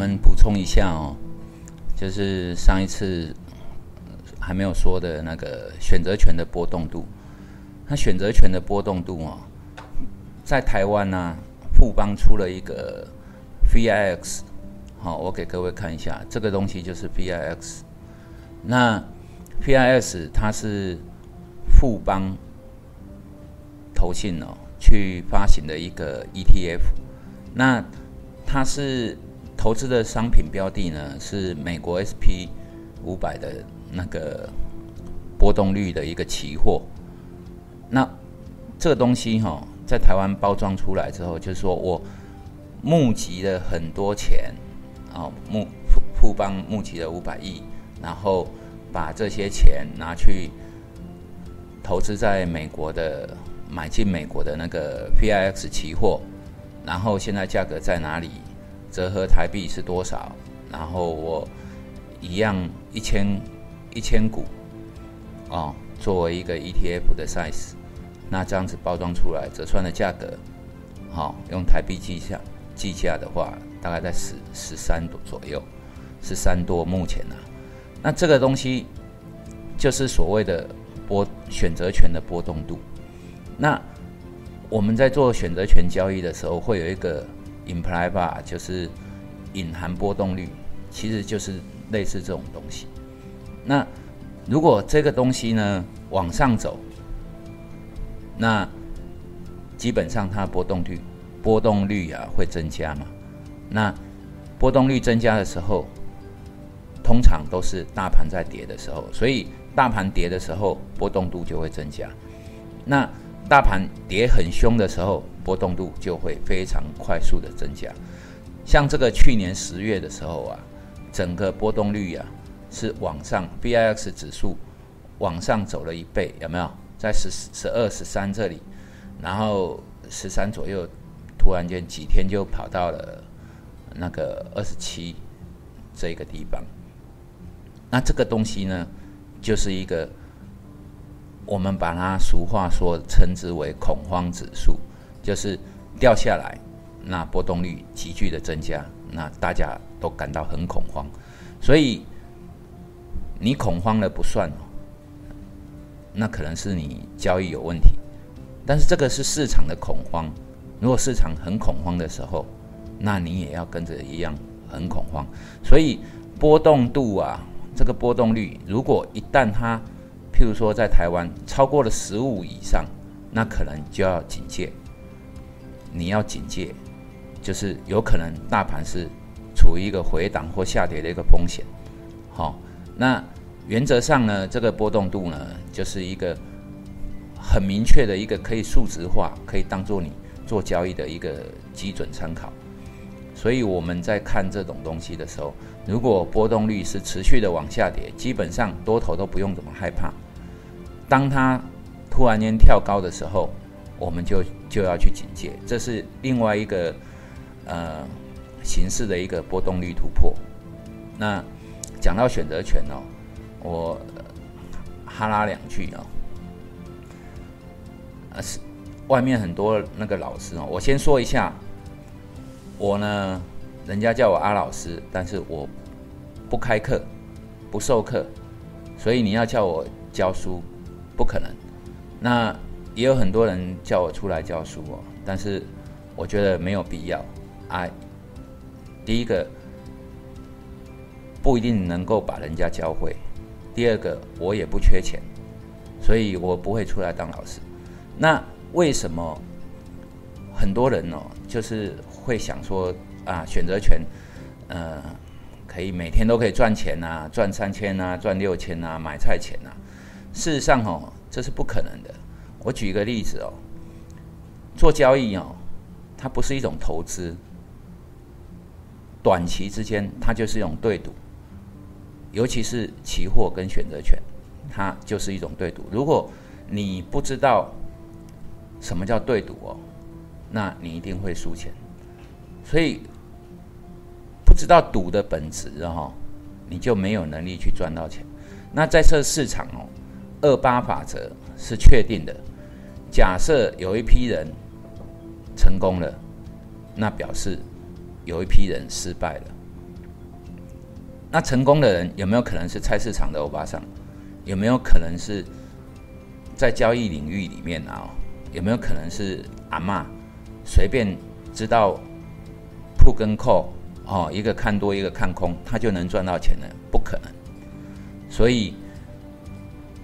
我们补充一下哦，就是上一次还没有说的那个选择权的波动度。那选择权的波动度哦，在台湾呢，富邦出了一个 VIX，好，我给各位看一下，这个东西就是 VIX。那 VIX 它是富邦投信哦去发行的一个 ETF，那它是投资的商品标的呢，是美国 SP 五百的那个波动率的一个期货。那这个东西哈，在台湾包装出来之后，就是说我募集了很多钱，啊，募富富邦募集了五百亿，然后把这些钱拿去投资在美国的买进美国的那个 VIX 期货，然后现在价格在哪里，折合台币是多少，然后我一样一千一千股，哦，作为一个 ETF 的 size。那这样子包装出来，折算的价格，好，用台币计价计价的话，大概在十十三多左右，十三多目前呢。那这个东西就是所谓的波选择权的波动度。那我们在做选择权交易的时候，会有一个 implied 吧就是隐含波动率，其实就是类似这种东西。那如果这个东西呢往上走，那基本上它波动率波动率啊会增加嘛？那波动率增加的时候，通常都是大盘在跌的时候，所以大盘跌的时候波动度就会增加。那大盘跌很凶的时候，波动度就会非常快速的增加。像这个去年十月的时候啊，整个波动率啊是往上，VIX 指数往上走了一倍，有没有？在十十二十三这里，然后十三左右，突然间几天就跑到了那个二十七这个地方。那这个东西呢，就是一个我们把它俗话说称之为恐慌指数，就是掉下来，那波动率急剧的增加，那大家都感到很恐慌。所以你恐慌了不算哦。那可能是你交易有问题，但是这个是市场的恐慌。如果市场很恐慌的时候，那你也要跟着一样很恐慌。所以波动度啊，这个波动率，如果一旦它，譬如说在台湾超过了十五以上，那可能就要警戒。你要警戒，就是有可能大盘是处于一个回档或下跌的一个风险。好，那。原则上呢，这个波动度呢，就是一个很明确的一个可以数值化，可以当做你做交易的一个基准参考。所以我们在看这种东西的时候，如果波动率是持续的往下跌，基本上多头都不用怎么害怕。当它突然间跳高的时候，我们就就要去警戒，这是另外一个呃形式的一个波动率突破。那讲到选择权哦。我哈拉两句啊，啊是外面很多那个老师哦，我先说一下，我呢，人家叫我阿老师，但是我不开课，不授课，所以你要叫我教书，不可能。那也有很多人叫我出来教书哦，但是我觉得没有必要啊。第一个不一定能够把人家教会。第二个，我也不缺钱，所以我不会出来当老师。那为什么很多人哦，就是会想说啊，选择权，呃，可以每天都可以赚钱呐，赚三千呐，赚六千呐，买菜钱呐？事实上哦，这是不可能的。我举一个例子哦，做交易哦，它不是一种投资，短期之间它就是一种对赌。尤其是期货跟选择权，它就是一种对赌。如果你不知道什么叫对赌哦，那你一定会输钱。所以不知道赌的本质哦，你就没有能力去赚到钱。那在这市场哦，二八法则是确定的。假设有一批人成功了，那表示有一批人失败了。那成功的人有没有可能是菜市场的欧巴桑？有没有可能是在交易领域里面啊？有没有可能是阿妈随便知道铺跟扣哦，一个看多一个看空，他就能赚到钱呢？不可能。所以，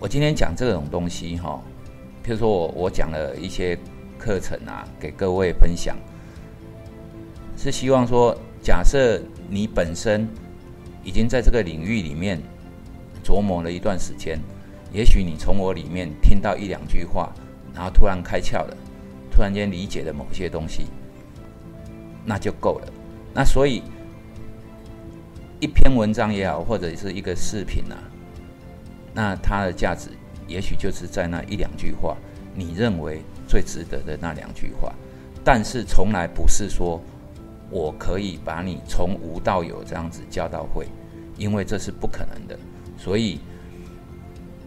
我今天讲这种东西哈，譬如说我我讲了一些课程啊，给各位分享，是希望说，假设你本身。已经在这个领域里面琢磨了一段时间，也许你从我里面听到一两句话，然后突然开窍了，突然间理解了某些东西，那就够了。那所以一篇文章也好，或者是一个视频啊，那它的价值也许就是在那一两句话，你认为最值得的那两句话，但是从来不是说。我可以把你从无到有这样子教到会，因为这是不可能的。所以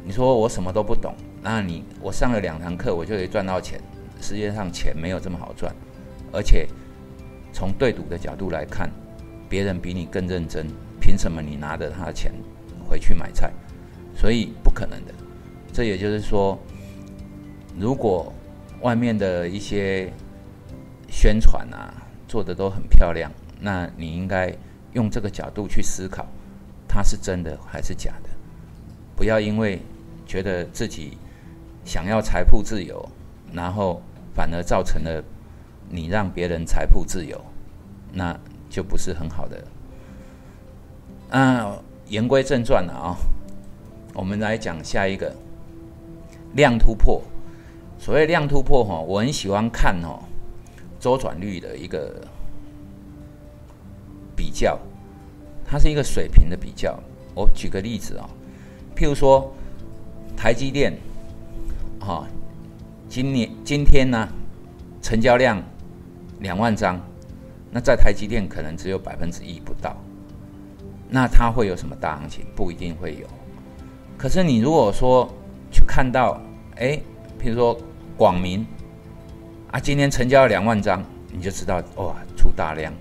你说我什么都不懂，那你我上了两堂课我就可以赚到钱？世界上钱没有这么好赚，而且从对赌的角度来看，别人比你更认真，凭什么你拿着他的钱回去买菜？所以不可能的。这也就是说，如果外面的一些宣传啊。做的都很漂亮，那你应该用这个角度去思考，它是真的还是假的？不要因为觉得自己想要财富自由，然后反而造成了你让别人财富自由，那就不是很好的。啊，言归正传了啊，我们来讲下一个量突破。所谓量突破哈，我很喜欢看哦。周转率的一个比较，它是一个水平的比较。我举个例子啊，譬如说台积电，哈，今年今天呢成交量两万张，那在台积电可能只有百分之一不到，那它会有什么大行情？不一定会有。可是你如果说去看到，哎，譬如说广明。啊，今天成交了两万张，你就知道哇，出大量。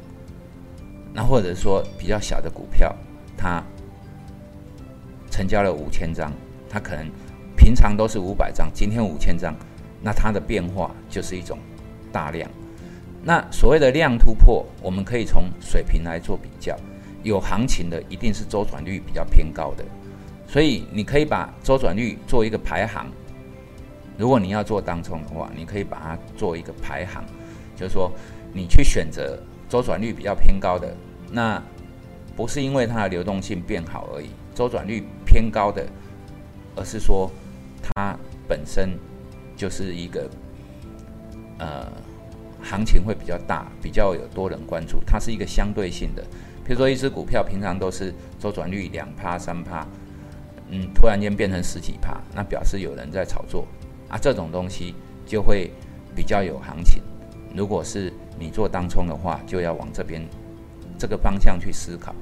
那或者说比较小的股票，它成交了五千张，它可能平常都是五百张，今天五千张，那它的变化就是一种大量。那所谓的量突破，我们可以从水平来做比较，有行情的一定是周转率比较偏高的，所以你可以把周转率做一个排行。如果你要做当冲的话，你可以把它做一个排行，就是说你去选择周转率比较偏高的，那不是因为它的流动性变好而已，周转率偏高的，而是说它本身就是一个呃行情会比较大，比较有多人关注，它是一个相对性的。比如说一只股票平常都是周转率两趴三趴，嗯，突然间变成十几趴，那表示有人在炒作。啊，这种东西就会比较有行情。如果是你做当冲的话，就要往这边这个方向去思考。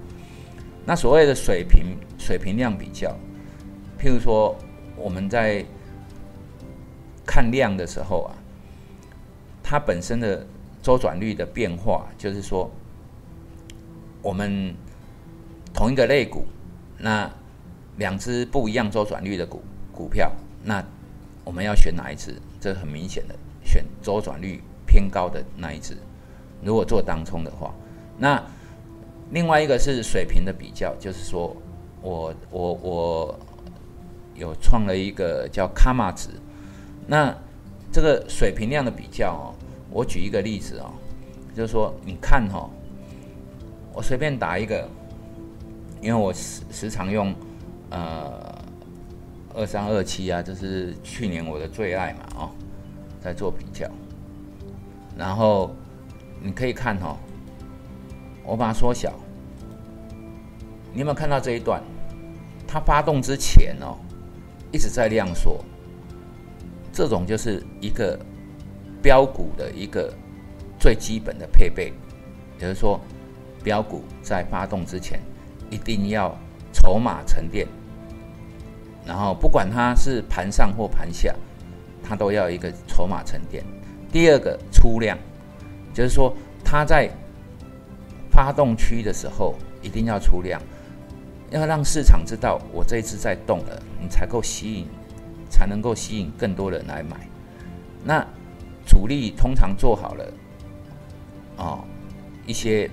那所谓的水平水平量比较，譬如说我们在看量的时候啊，它本身的周转率的变化，就是说我们同一个类股，那两只不一样周转率的股股票，那我们要选哪一只？这很明显的，选周转率偏高的那一只。如果做当冲的话，那另外一个是水平的比较，就是说我我我有创了一个叫卡玛值。那这个水平量的比较哦，我举一个例子哦，就是说你看哈，我随便打一个，因为我时时常用呃。二三二七啊，这是去年我的最爱嘛，哦，在做比较，然后你可以看哈，我把它缩小，你有没有看到这一段？它发动之前哦，一直在量缩，这种就是一个标股的一个最基本的配备，也就是说，标股在发动之前一定要筹码沉淀。然后不管它是盘上或盘下，它都要一个筹码沉淀。第二个出量，就是说它在发动区的时候一定要出量。要让市场知道我这一次在动了，你才够吸引，才能够吸引更多人来买。那主力通常做好了，哦，一些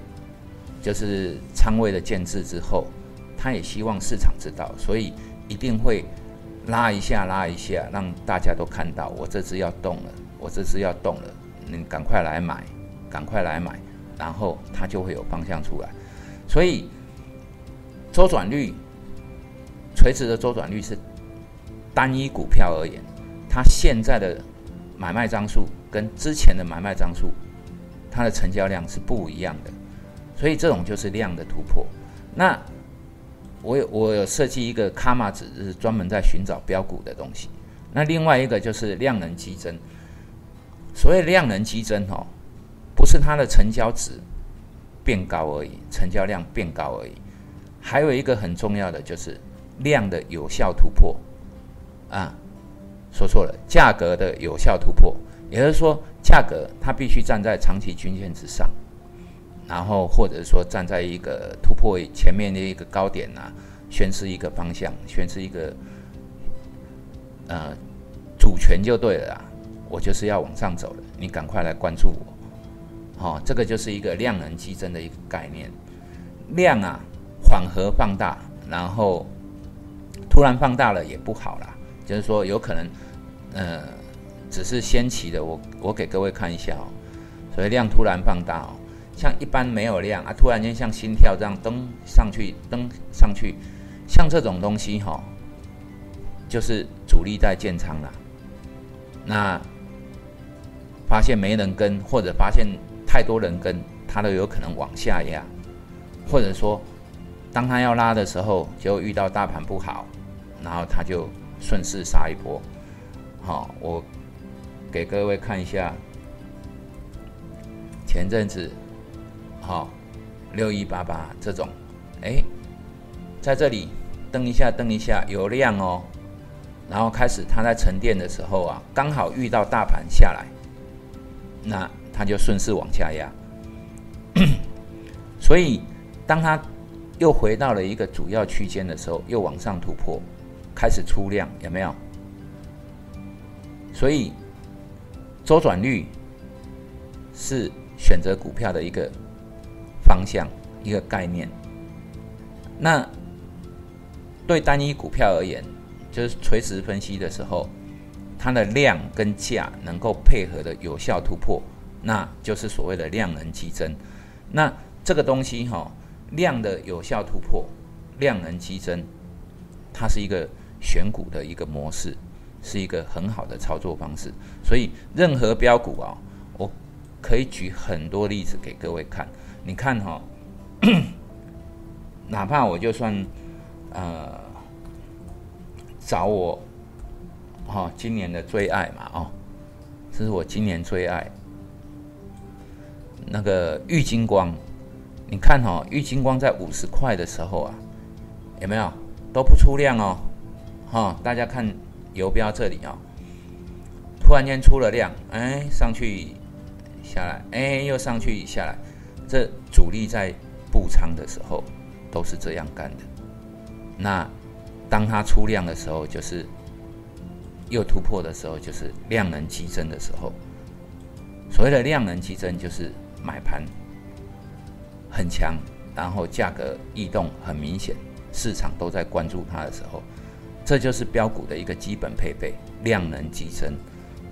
就是仓位的建制之后，他也希望市场知道，所以一定会拉一下拉一下，让大家都看到我这只要动了，我这只要动了，你赶快来买，赶快来买，然后它就会有方向出来，所以。周转率，垂直的周转率是单一股票而言，它现在的买卖张数跟之前的买卖张数，它的成交量是不一样的，所以这种就是量的突破。那我有我有设计一个卡玛指，是专门在寻找标股的东西。那另外一个就是量能激增，所谓量能激增哦，不是它的成交值变高而已，成交量变高而已。还有一个很重要的就是量的有效突破，啊，说错了，价格的有效突破，也就是说，价格它必须站在长期均线之上，然后或者说站在一个突破前面的一个高点呐，宣示一个方向，宣示一个呃主权就对了，我就是要往上走了，你赶快来关注我，好，这个就是一个量能激增的一个概念，量啊。缓和放大，然后突然放大了也不好啦。就是说，有可能，呃，只是先期的。我我给各位看一下哦，所以量突然放大哦，像一般没有量啊，突然间像心跳这样登上去，登上去，像这种东西哈，就是主力在建仓了。那发现没人跟，或者发现太多人跟，它都有可能往下压，或者说。当他要拉的时候，就遇到大盘不好，然后他就顺势杀一波。好，我给各位看一下，前阵子，好，六一八八这种，哎，在这里蹬一下，蹬一下有量哦，然后开始它在沉淀的时候啊，刚好遇到大盘下来，那它就顺势往下压。所以当它又回到了一个主要区间的时候，又往上突破，开始出量，有没有？所以周转率是选择股票的一个方向，一个概念。那对单一股票而言，就是垂直分析的时候，它的量跟价能够配合的有效突破，那就是所谓的量能激增。那这个东西哈。量的有效突破，量能激增，它是一个选股的一个模式，是一个很好的操作方式。所以任何标股啊，我可以举很多例子给各位看。你看哈，哪怕我就算呃找我哈今年的最爱嘛哦，这是我今年最爱那个玉金光。你看哈，玉金光在五十块的时候啊，有没有都不出量哦？哈，大家看游标这里啊，突然间出了量，哎，上去下来，哎，又上去下来，这主力在布仓的时候都是这样干的。那当它出量的时候，就是又突破的时候，就是量能激增的时候。所谓的量能激增，就是买盘。很强，然后价格异动很明显，市场都在关注它的时候，这就是标股的一个基本配备，量能激增。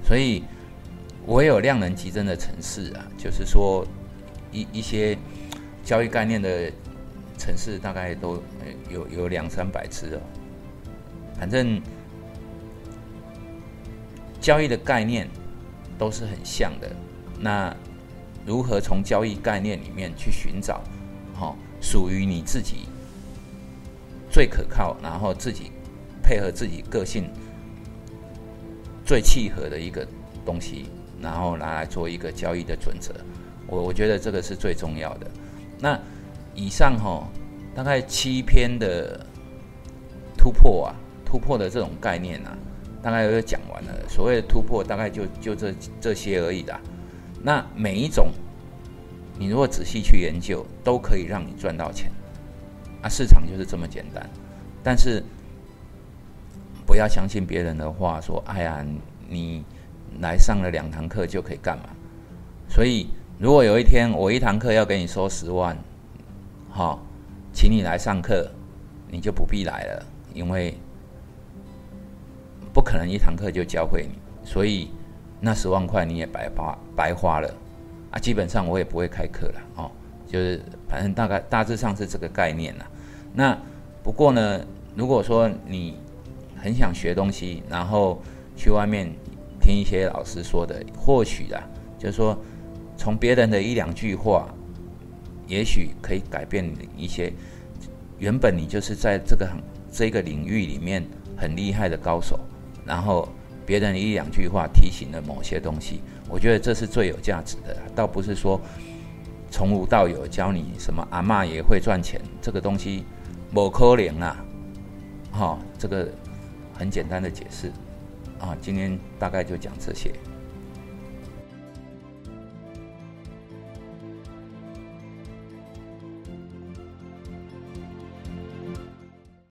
所以，我有量能激增的城市啊，就是说一一些交易概念的城市，大概都有有两三百只哦。反正交易的概念都是很像的。那。如何从交易概念里面去寻找，哈，属于你自己最可靠，然后自己配合自己个性最契合的一个东西，然后拿来做一个交易的准则。我我觉得这个是最重要的。那以上哈，大概七篇的突破啊，突破的这种概念啊，大概都讲完了。所谓的突破，大概就就这这些而已啦。那每一种，你如果仔细去研究，都可以让你赚到钱，啊，市场就是这么简单。但是不要相信别人的话，说哎呀，你来上了两堂课就可以干嘛？所以如果有一天我一堂课要给你收十万，好，请你来上课，你就不必来了，因为不可能一堂课就教会你，所以那十万块你也白花白花了啊！基本上我也不会开课了哦，就是反正大概大致上是这个概念了。那不过呢，如果说你很想学东西，然后去外面听一些老师说的，或许啊，就是说从别人的一两句话，也许可以改变你一些原本你就是在这个这个领域里面很厉害的高手，然后别人一两句话提醒了某些东西，我觉得这是最有价值的，倒不是说从无到有教你什么阿妈也会赚钱这个东西，某可能啊，好，这个很简单的解释啊，今天大概就讲这些。